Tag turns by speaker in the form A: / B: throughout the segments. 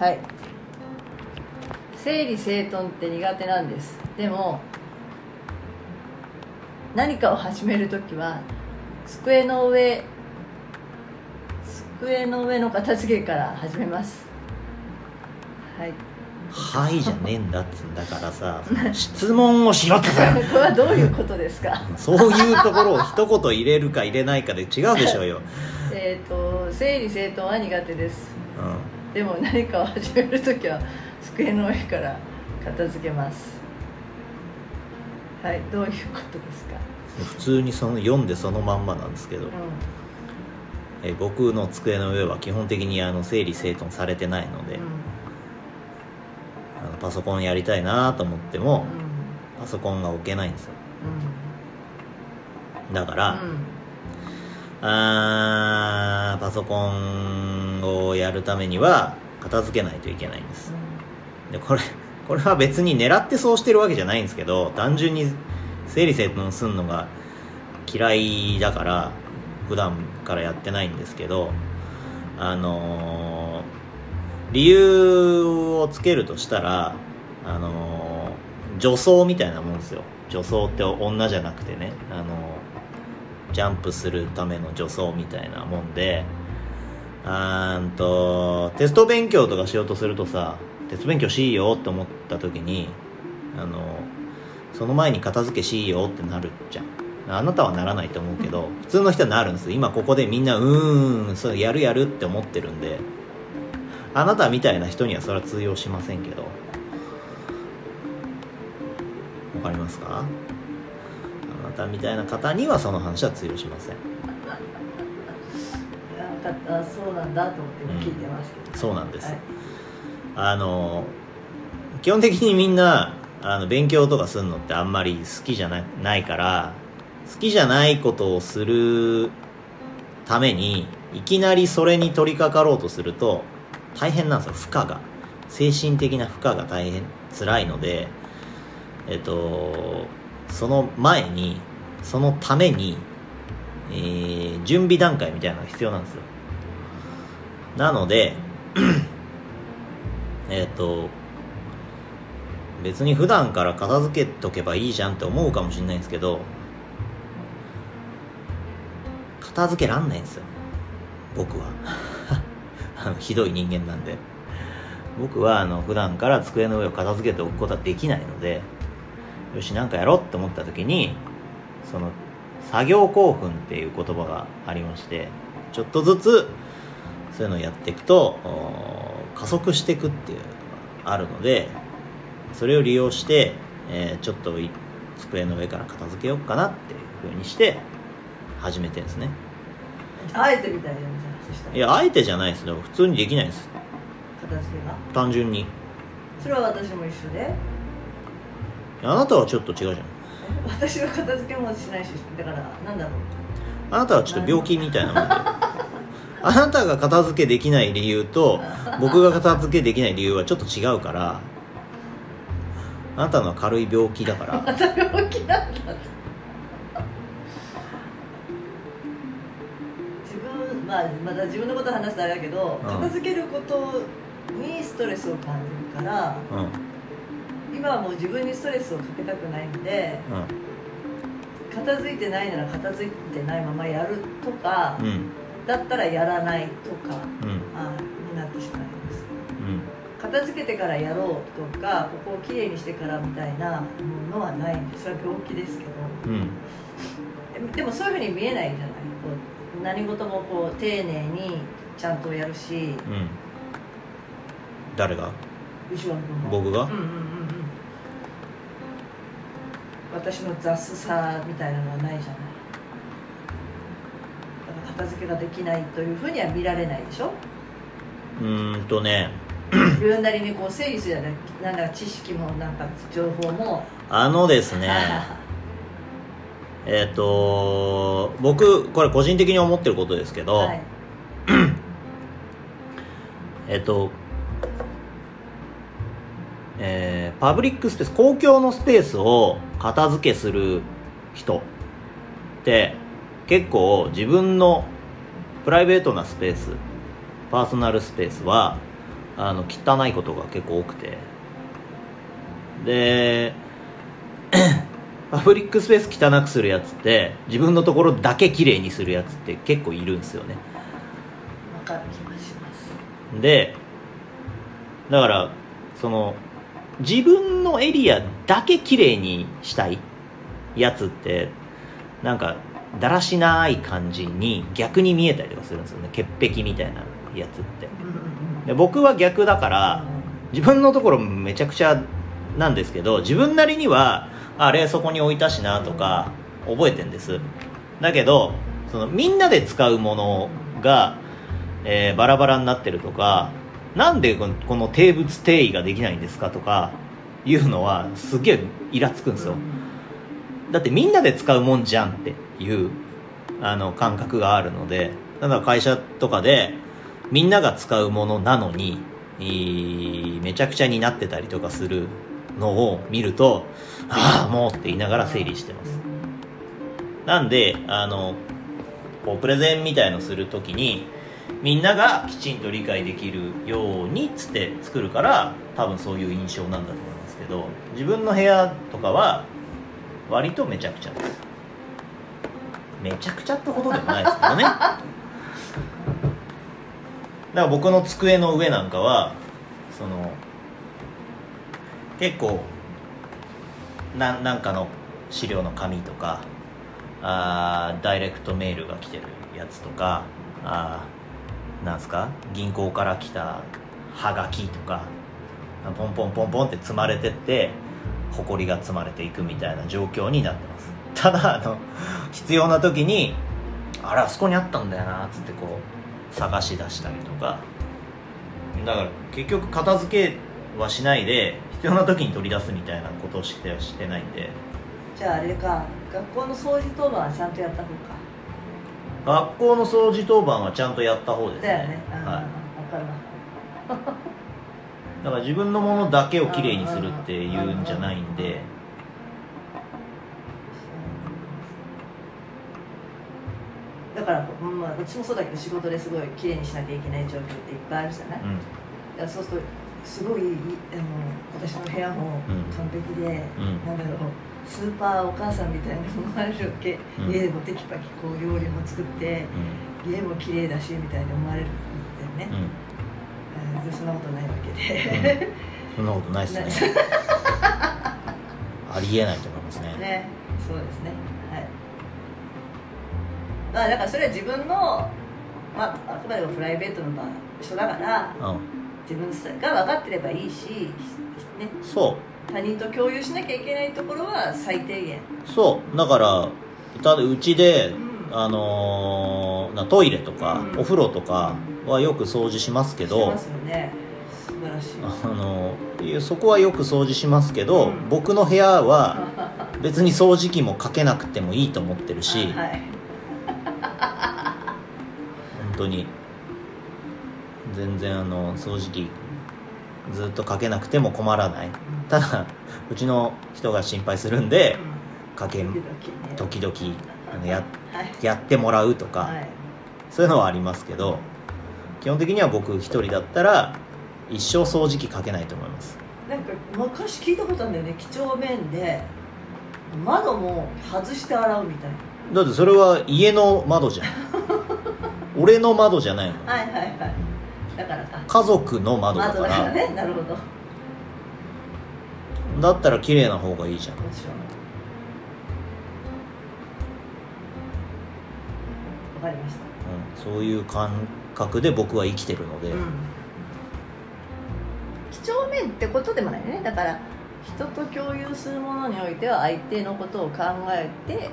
A: はい。整理整頓って苦手なんです。でも何かを始める時は机の上机の上の片付けから始めます。はい。
B: はいじゃねえんだっつんだからさ質問をしろってさ。
A: これはどういうことですか？
B: そういうところを一言入れるか入れないかで違うでしょうよ、
A: えっと整理整頓は苦手です。
B: う
A: でも何かを始める時は机の上から片付けます。はいどういうことですか？
B: ん、普通にその読んでそのまんまなんですけど、
A: う
B: え僕の机の上は基本的にあの整理整頓されてないので、
A: んうん。
B: あのパソコンやりたいなと思っても
A: うん。
B: パソコンが置けないんですよ。だか
A: う
B: ら、
A: ん
B: あーパソコンをやるためには片付けないといけないんです。でこれこれは別に狙ってそうしてるわけじゃないんですけど単純に整理整頓するのが嫌いだから普段からやってないんですけどあのー理由をつけるとしたらあのー女装みたいなもんですよ。女装って女じゃなくてね。あのージャンプするための女装みたいなもんであーんとテスト勉強とかしようとするとさテスト勉強しいよって思った時にあのその前に片付けしいよってなるじゃん。あなたはならないと思うけど普通の人はなるんです今ここでみんなうーんそうやるやるって思ってるんであなたみたいな人にはそれは通用しませんけど。わかりますか？あなたみたいな方にはその話は通用しません。
A: そうなんだと思って今聞いてますけど、
B: そうなんです、
A: はい。
B: あの基本的にみんなあの勉強とかするのってあんまり好きじゃなないから好きじゃないことをするためにいきなりそれに取り掛かろうとすると大変なんですよ。負荷が。精神的な負荷が大変辛いのでえっとその前にそのために、えー準備段階みたいなのが必要なんですよ。なので えっ、と別に普段から片付けとけばいいじゃんって思うかもしれないんですけど片付けらんないんですよ。僕は。あのひどい人間なんで。僕はあの普段から机の上を片付けておくことはできないのでよしなんかやろうって思った時にその作業興奮っていう言葉がありましてちょっとずつそういうのをやっていくとお加速していくっていうのがあるのでそれを利用して、えーちょっとい机の上から片付けようかなっていう風にして始めてるんですね。
A: あえてみたいなじゃ
B: いやあえてじゃないです。よ普通にできないです。
A: 片付けが？
B: 単純に。
A: それは私も一緒で。
B: あなたはちょっと違うじゃん
A: 私は片付けもしないしだからなんだろう。
B: あなたはちょっと病気みたいなもんで。あなたが片付けできない理由と 僕が片付けできない理由はちょっと違うからあなたのは軽い病気だから。
A: また病気なんだ自分まあまた自分のこと話すとあれだけど、
B: うん。
A: 片付けることにストレスを感じるから
B: うんうん
A: 今はもう自分にストレスをかけたくないんで片付いてないなら片付いてないままやるとか、
B: うん。
A: だったらやらないとか
B: うん。
A: あになってしまいます。
B: うん。
A: 片付けてからやろうとかここをきれいにしてからみたいなものはないんですそれは病気ですけど。
B: うん。
A: ででもそういうふうに見えないじゃない。こう何事もこう丁寧にちゃんとやるし。
B: うん。誰が？
A: 後ろの君も。
B: 僕が？
A: うんうんうんうん私の雑さみたいなのはないじゃない。だから片付けができないというふうには見られないでしょ。
B: うーんとね。
A: 自分なりにこう整理するじゃないなんだか知識もなんか情報も。
B: あのですね。えっ、と僕これ個人的に思ってることですけど、
A: はい。
B: えっ、とえーパブリックスペース公共のスペースを片付けする人って結構自分のプライベートなスペースパーソナルスペースはあの汚いことが結構多くて。で パブリックスペース汚くするやつって自分のところだけ綺麗にするやつって結構いるんですよね。
A: わかる気がします。
B: でだからその自分のエリアだけ綺麗にしたいやつってなんかだらしない感じに逆に見えたりとかするんですよね。潔癖みたいなやつって。で僕は逆だから自分のところめちゃくちゃなんですけど自分なりにはあれそこに置いたしなとか覚えてんです。だけどそのみんなで使うものが、えーバラバラになってるとかなんでこのこの定物定位ができないんですかとかいうのはすげえイラつくんですよ。だってみんなで使うもんじゃんっていうあの感覚があるのでだか会社とかでみんなが使うものなのにめちゃくちゃになってたりとかするのを見るとああもうって言いながら整理してます。なんであのこうプレゼンみたいのするときにみんながきちんと理解できるようにっつって作るから多分そういう印象なんだと思いますけど自分の部屋とかは割とめちゃくちゃです。めちゃくちゃってほどでもないですけどね。だから僕の机の上なんかはその結構ななんかの資料の紙とかあダイレクトメールが来てるやつとかあーなんすか？銀行から来たはがきとかポンポンポンポンって積まれてって埃が積まれていくみたいな状況になってます。ただあの必要な時にあれあそこにあったんだよなっつってこう探し出したりとか。だから結局片付けはしないで必要な時に取り出すみたいなことをしてしてないんで。
A: じゃああれか学校の掃除当番はちゃんとやった方か。
B: 学校の掃除当番はちゃんとやった方ですね。
A: だよね、うん。
B: はい、
A: わかるわ
B: だから自分のものだけをきれいにするっていうんじゃないんで。
A: だから、うんまあ、私もそうだけど仕事ですごい綺麗にしなきゃいけない状況っていっぱいあるじゃない、
B: うん。
A: だからそうするとすごいあの私の部屋も完璧で、
B: うん。
A: なんだろうスーパーお母さんみたいに思われるわけ、
B: うん。
A: 家もテキパキこう料理も作って家も綺麗だしみたいに思われるんだよね、
B: うん。
A: えーそんなことないわけで、
B: そんなことないっすね。ありえないと思いますね。
A: ね。そうですね。はい。まあだからそれは自分の、まあ、あくまでもプライベートの場人だから
B: うん。
A: 自分が分かってればいいし、ね、
B: そう
A: 他人と共有しなきゃいけないところは最低限。
B: そう。だからただうちで
A: うん。
B: あのーなトイレとか、
A: うん。
B: お風呂とかはよく掃除しますけど
A: すよね。素晴らしい。
B: あのそこはよく掃除しますけど、
A: うん。
B: 僕の部屋は別に掃除機もかけなくてもいいと思ってるし、
A: はい。
B: 本当に。全然あの掃除機ずっとかけなくても困らない。ただうちの人が心配するんでかけ
A: 時々ね
B: 時々あのや
A: はい。
B: やってもらうとか、
A: はい。
B: そういうのはありますけど基本的には僕一人だったら一生掃除機かけないと思います。
A: なんか昔聞いたことあるんだよね。几帳面で窓も外して洗うみたい
B: だってそれは家の窓じゃん。俺の窓じゃないもん。
A: なはいはいはいだからか
B: 家族の窓だか
A: 窓だかららね。なるほど。も
B: だったら綺麗な方がいいじゃん、
A: ちろん。わかりました。
B: うん、そういう感覚で僕は生きてるので、
A: うん。几帳面ってことでもないね。だから人と共有するものにおいては相手のことを考えて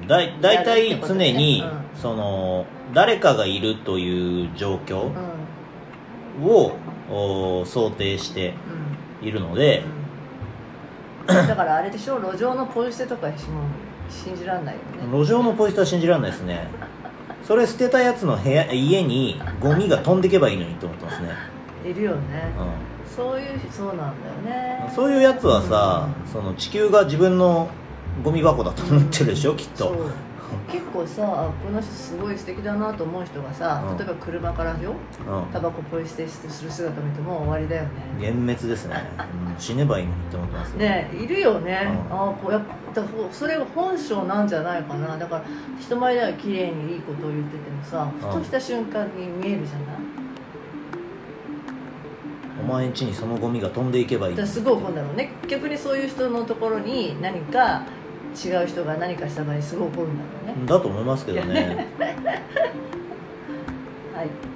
B: うん、だい大
A: やるっ
B: 体
A: てことね
B: 常に、
A: うん。
B: その誰かがいるという状況
A: うん
B: を、お想定しているので、
A: うん。だからあれでしょ？路上のポイ捨てとかしも信じらんないよね。
B: 路上のポイ捨ては信じられないですね。それ捨てたやつの部屋家にゴミが飛んでけばいいのにと思ってますね、
A: いるよね。
B: う
A: そういうそうなんだよね。
B: ん、そういうやつはさ、その地球が自分のゴミ箱だと思ってるでしょ？きっと
A: 結構さあこの人すごい素敵だなと思う人がさ、
B: うん。
A: 例えば車からよ
B: うん。
A: タバコポイ捨てしてする姿見てもう終わりだよね。
B: 幻滅ですね、うん。死ねばいいのにって思ってますよ。
A: ねいるよね、
B: うん。
A: ああこうやっぱそれが本性なんじゃないかな。だから人前では綺麗にいいことを言っててもさふとした瞬間に見えるじゃない？
B: お前ん家にそのゴミが飛んでいけばいい
A: だからすごい怒るんだろうね。逆にそういう人のところに何か違う人が何かした場合にすごい怒るんだろうね。
B: だと思いますけどね。
A: はい